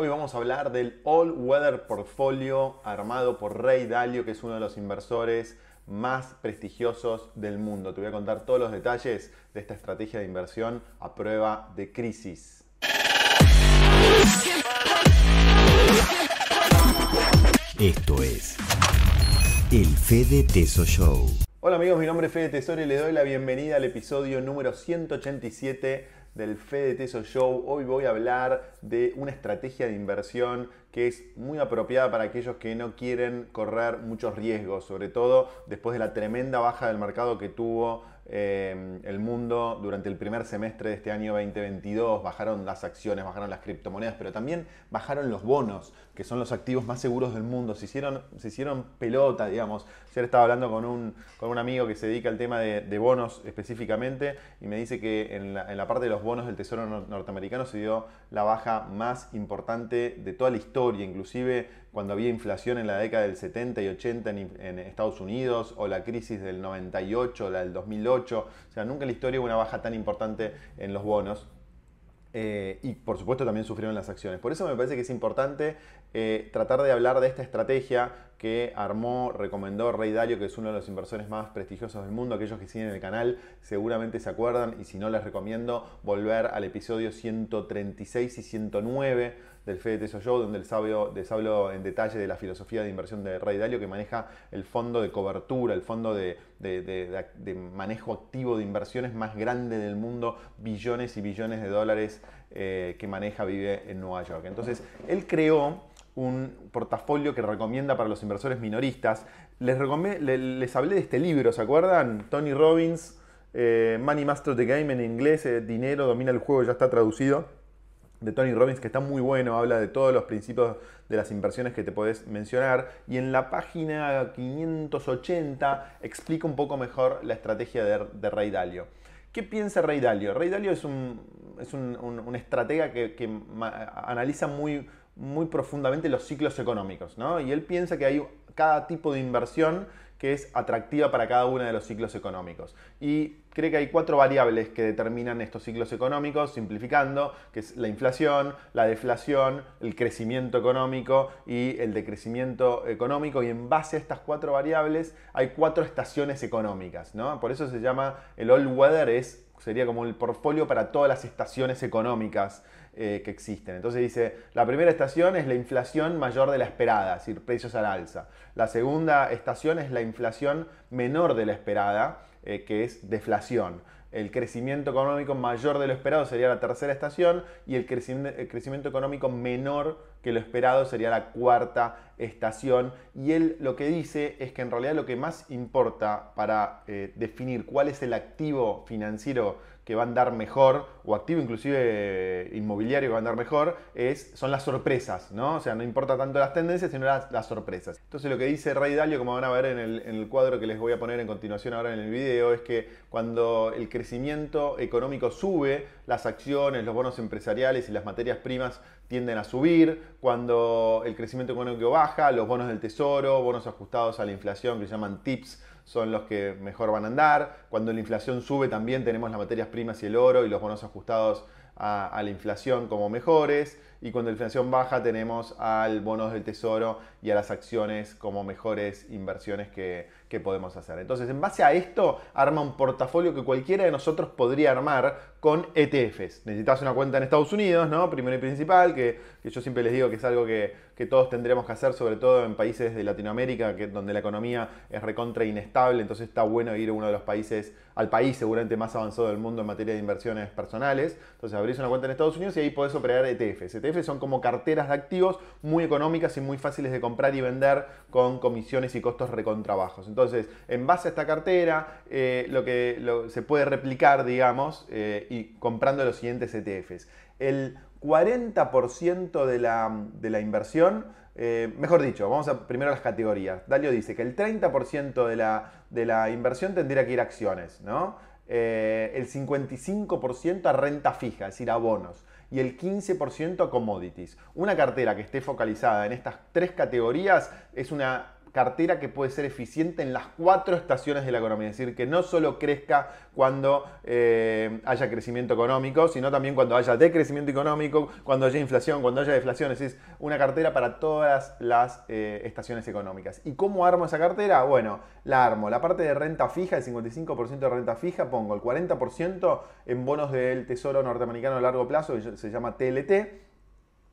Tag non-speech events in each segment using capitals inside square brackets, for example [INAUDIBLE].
Hoy vamos a hablar del All Weather Portfolio armado por Ray Dalio, que es uno de los inversores más prestigiosos del mundo. Te voy a contar todos los detalles de esta estrategia de inversión a prueba de crisis. Esto es el Fede Teso Show. Hola amigos, mi nombre es Fede Tesoro y le doy la bienvenida al episodio número 187 del Fede Teso Show. Hoy voy a hablar de una estrategia de inversión que es muy apropiada para aquellos que no quieren correr muchos riesgos, sobre todo después de la tremenda baja del mercado que tuvo eh, el mundo durante el primer semestre de este año 2022. Bajaron las acciones, bajaron las criptomonedas, pero también bajaron los bonos, que son los activos más seguros del mundo. Se hicieron, se hicieron pelota, digamos. Ayer estaba hablando con un, con un amigo que se dedica al tema de, bonos específicamente y me dice que en la, en la parte de los bonos del Tesoro norteamericano se dio la baja más importante de toda la historia, inclusive cuando había inflación en la década del 70 y 80 en, Estados Unidos, o la crisis del 98, la del 2008. O sea, nunca en la historia hubo una baja tan importante en los bonos. Eh, y por supuesto también sufrieron las acciones. Por eso me parece que es importante eh, tratar de hablar de esta estrategia que armó, recomendó Rey Dalio, que es uno de los inversores más prestigiosos del mundo. Aquellos que siguen el canal seguramente se acuerdan y si no les recomiendo volver al episodio 136 y 109 del Fede Teso Show, donde les hablo, en detalle de la filosofía de inversión de Rey Dalio, que maneja el fondo de cobertura, el fondo de, manejo activo de inversiones más grande del mundo, billones y billones de dólares eh, que maneja, vive en Nueva York. Entonces, él creó un portafolio que recomienda para los inversores minoristas. Les, les hablé de este libro, ¿se acuerdan? Tony Robbins, eh, Money Master the Game en inglés, eh, Dinero domina el juego, ya está traducido, de Tony Robbins, que está muy bueno, habla de todos los principios de las inversiones que te podés mencionar. Y en la página 580 explica un poco mejor la estrategia de, Ray Dalio. ¿Qué piensa Ray Dalio? Ray Dalio es un, es un, estratega que, que analiza muy, muy profundamente los ciclos económicos, ¿no? Y él piensa que hay cada tipo de inversión que es atractiva para cada uno de los ciclos económicos. Y cree que hay cuatro variables que determinan estos ciclos económicos, simplificando, que es la inflación, la deflación, el crecimiento económico y el decrecimiento económico. Y en base a estas cuatro variables hay cuatro estaciones económicas, ¿no? Por eso se llama el all weather, sería como el portfolio para todas las estaciones económicas eh, que existen. Entonces dice, la primera estación es la inflación mayor de la esperada, es decir, precios al alza. La segunda estación es la inflación menor de la esperada, eh, que es deflación. El crecimiento económico mayor de lo esperado sería la tercera estación y el crecimiento, económico menor que lo esperado sería la cuarta estación. Y él lo que dice es que en realidad lo que más importa para eh, definir cuál es el activo financiero que va a andar mejor, o activo inclusive eh, inmobiliario que va a andar mejor, es, son las sorpresas, ¿no? O sea, no importa tanto las tendencias, sino las, sorpresas. Entonces lo que dice Ray Dalio, como van a ver en el, en el, cuadro que les voy a poner en continuación ahora en el video, es que cuando el crecimiento económico sube, las acciones, los bonos empresariales y las materias primas tienden a subir. Cuando el crecimiento económico baja, los bonos del tesoro, bonos ajustados a la inflación que se llaman TIPS, son los que mejor van a andar. Cuando la inflación sube también tenemos las materias primas y el oro y los bonos ajustados a, la inflación como mejores. Y cuando la inflación baja tenemos al bonos del tesoro y a las acciones como mejores inversiones que, que podemos hacer. Entonces, en base a esto, arma un portafolio que cualquiera de nosotros podría armar con ETFs. Necesitas una cuenta en Estados Unidos, ¿no? Primero y principal, que, yo siempre les digo que es algo que, todos tendríamos que hacer, sobre todo en países de Latinoamérica, que, donde la economía es recontra inestable, entonces está bueno ir a uno de los países, al país seguramente más avanzado del mundo en materia de inversiones personales. Entonces abrís una cuenta en Estados Unidos y ahí podés operar ETFs. ETFs son como carteras de activos muy económicas y muy fáciles de comprar y vender con comisiones y costos recontrabajos. Entonces, en base a esta cartera, eh, lo que se puede replicar, digamos, eh, y comprando los siguientes ETFs. El 40% de la, de la inversión, eh, mejor dicho, vamos a primero a las categorías. Dalio dice que el 30% de la, de la inversión tendría que ir a acciones, ¿no? El 55% a renta fija, es decir, a bonos, y el 15% a commodities. Una cartera que esté focalizada en estas tres categorías es una cartera que puede ser eficiente en las cuatro estaciones de la economía. Es decir, que no solo crezca cuando eh, haya crecimiento económico, sino también cuando haya decrecimiento económico, cuando haya inflación, cuando haya deflación. Es decir, una cartera para todas las eh, estaciones económicas. ¿Y cómo armo esa cartera? Bueno, la armo. La parte de renta fija, el 55% de renta fija, pongo el 40% en bonos del Tesoro norteamericano a largo plazo, que se llama TLT,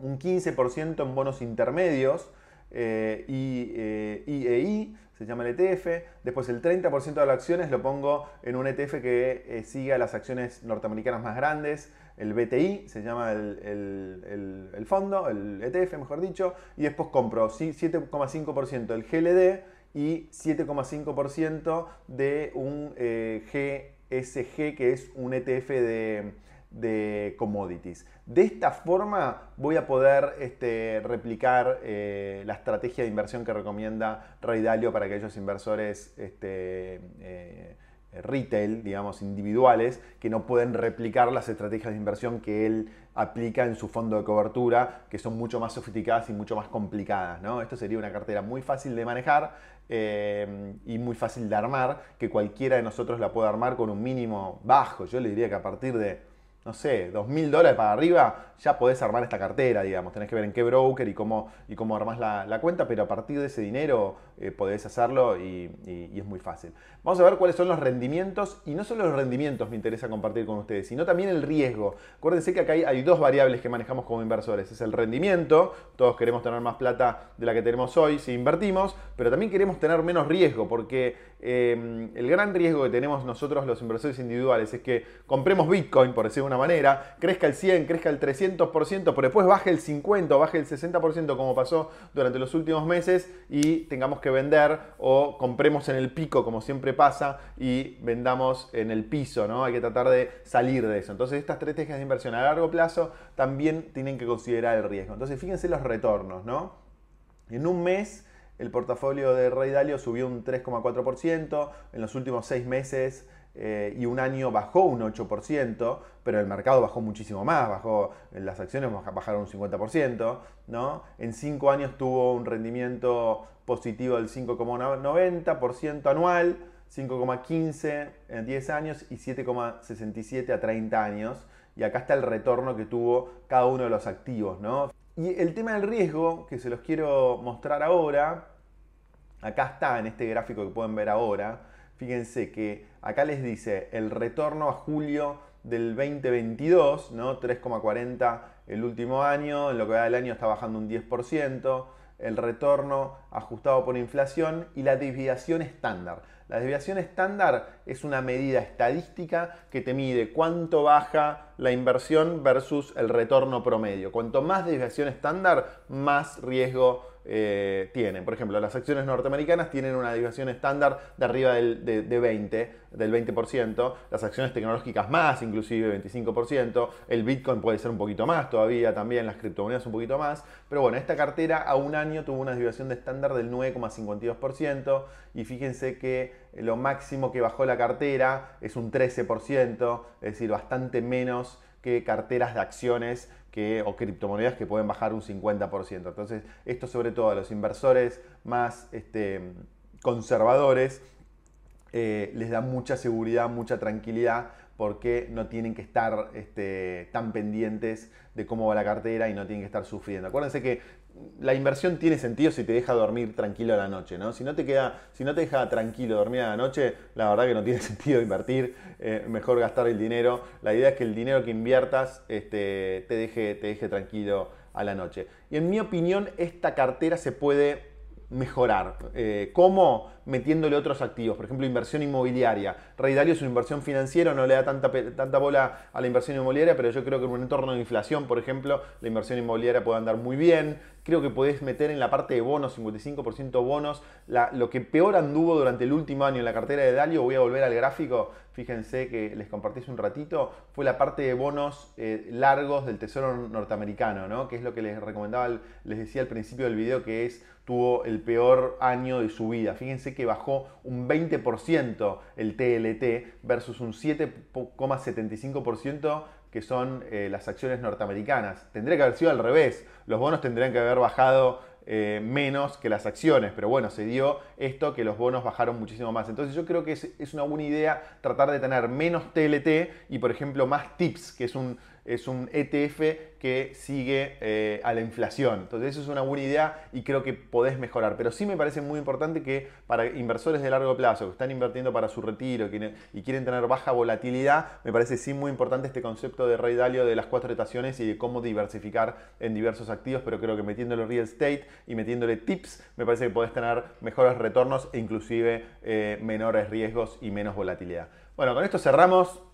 un 15% en bonos intermedios, eh, y, eh, se llama el ETF. Después el 30% de las acciones lo pongo en un ETF que eh, siga las acciones norteamericanas más grandes. El BTI se llama el, fondo, el ETF mejor dicho. Y después compro 7,5% del GLD y 7,5% de un GSG que es un ETF de de commodities. De esta forma voy a poder este, replicar eh, la estrategia de inversión que recomienda Ray Dalio para aquellos inversores este, eh, retail, digamos, individuales, que no pueden replicar las estrategias de inversión que él aplica en su fondo de cobertura, que son mucho más sofisticadas y mucho más complicadas. ¿no? Esto sería una cartera muy fácil de manejar eh, y muy fácil de armar, que cualquiera de nosotros la puede armar con un mínimo bajo. Yo le diría que a partir de no sé, dos mil dólares para arriba, ya podés armar esta cartera, digamos. Tenés que ver en qué broker y cómo, y cómo armás la, cuenta, pero a partir de ese dinero eh, podés hacerlo y, es muy fácil. Vamos a ver cuáles son los rendimientos, y no solo los rendimientos me interesa compartir con ustedes, sino también el riesgo. Acuérdense que acá hay, dos variables que manejamos como inversores. Es el rendimiento, todos queremos tener más plata de la que tenemos hoy si invertimos, pero también queremos tener menos riesgo, porque Em, el gran riesgo que tenemos nosotros los inversores individuales es que compremos Bitcoin, por decirlo de manera, crezca el 100, crezca el 300%, pero después baje el 50 o baje el 60% como pasó durante los últimos meses y tengamos que vender o compremos en el pico como siempre pasa y vendamos en el piso, ¿no? Hay que tratar de salir de eso. Entonces estas estrategias de inversión a largo plazo también tienen que considerar el riesgo. Entonces fíjense los retornos, ¿no? En un mes el portafolio de Rey Dalio subió un 3,4%, en los últimos seis meses eh, y un año bajó un 8%, pero el mercado bajó muchísimo más, bajó, las acciones bajaron un 50%, ¿no? En cinco años tuvo un rendimiento positivo del 5,90% anual, 5,15 en 10 años y 7,67 a 30 años. Y acá está el retorno que tuvo cada uno de los activos, ¿no? Y el tema del riesgo, que se los quiero mostrar ahora, acá está en este gráfico que pueden ver ahora. Fíjense que acá les dice el retorno a julio del 2022, ¿no? 3,40 el último año, en lo que va del año está bajando un 10%, el retorno ajustado por inflación y la desviación estándar. La desviación estándar es una medida estadística que te mide cuánto baja la inversión versus el retorno promedio. Cuanto más desviación estándar, más riesgo eh, tienen. Por ejemplo, las acciones norteamericanas tienen una desviación estándar de arriba del, de, 20, del 20%, las acciones tecnológicas más, inclusive 25%, el Bitcoin puede ser un poquito más todavía, también las criptomonedas un poquito más, pero bueno, esta cartera a un año tuvo una desviación de estándar del 9,52% y fíjense que lo máximo que bajó la cartera es un 13%, es decir, bastante menos que carteras de acciones o criptomonedas que pueden bajar un 50%. Entonces, esto sobre todo a los inversores más este, conservadores eh, les da mucha seguridad, mucha tranquilidad porque no tienen que estar este, tan pendientes de cómo va la cartera y no tienen que estar sufriendo. Acuérdense que la inversión tiene sentido si te deja dormir tranquilo a la noche, ¿no? Si no te queda, si no te deja tranquilo dormir a la noche, la verdad que no tiene [LAUGHS] sentido invertir, eh, mejor gastar el dinero. La idea es que el dinero que inviertas este, te, deje, te deje tranquilo a la noche. Y en mi opinión, esta cartera se puede mejorar. Eh, ¿Cómo? Metiéndole otros activos, por ejemplo, inversión inmobiliaria. Rey Dalio es una inversión financiera, no le da tanta, tanta bola a la inversión inmobiliaria, pero yo creo que en un entorno de inflación, por ejemplo, la inversión inmobiliaria puede andar muy bien. Creo que podés meter en la parte de bonos, 55% bonos. lo que peor anduvo durante el último año en la cartera de Dalio, voy a volver al gráfico, fíjense que les compartí un ratito, fue la parte de bonos eh, largos del Tesoro norteamericano, ¿no? que es lo que les recomendaba, les decía al principio del video, que es tuvo el peor año de su vida. Fíjense que bajó un 20% el TLT versus un 7,75% que son eh, las acciones norteamericanas. Tendría que haber sido al revés. Los bonos tendrían que haber bajado eh, menos que las acciones, pero bueno, se dio esto que los bonos bajaron muchísimo más. Entonces yo creo que es, es una buena idea tratar de tener menos TLT y por ejemplo más TIPS, que es un es un ETF que sigue eh, a la inflación. Entonces eso es una buena idea y creo que podés mejorar. Pero sí me parece muy importante que para inversores de largo plazo que están invirtiendo para su retiro y quieren tener baja volatilidad, me parece sí muy importante este concepto de Rey Dalio de las cuatro estaciones y de cómo diversificar en diversos activos, pero creo que metiéndole real estate y metiéndole tips, me parece que podés tener mejores retornos e inclusive eh, menores riesgos y menos volatilidad. Bueno, con esto cerramos.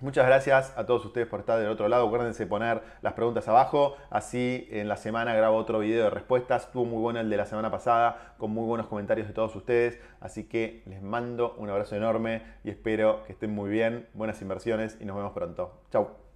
Muchas gracias a todos ustedes por estar del otro lado. Acuérdense de poner las preguntas abajo. Así en la semana grabo otro video de respuestas. Estuvo muy bueno el de la semana pasada, con muy buenos comentarios de todos ustedes. Así que les mando un abrazo enorme y espero que estén muy bien. Buenas inversiones y nos vemos pronto. Chau.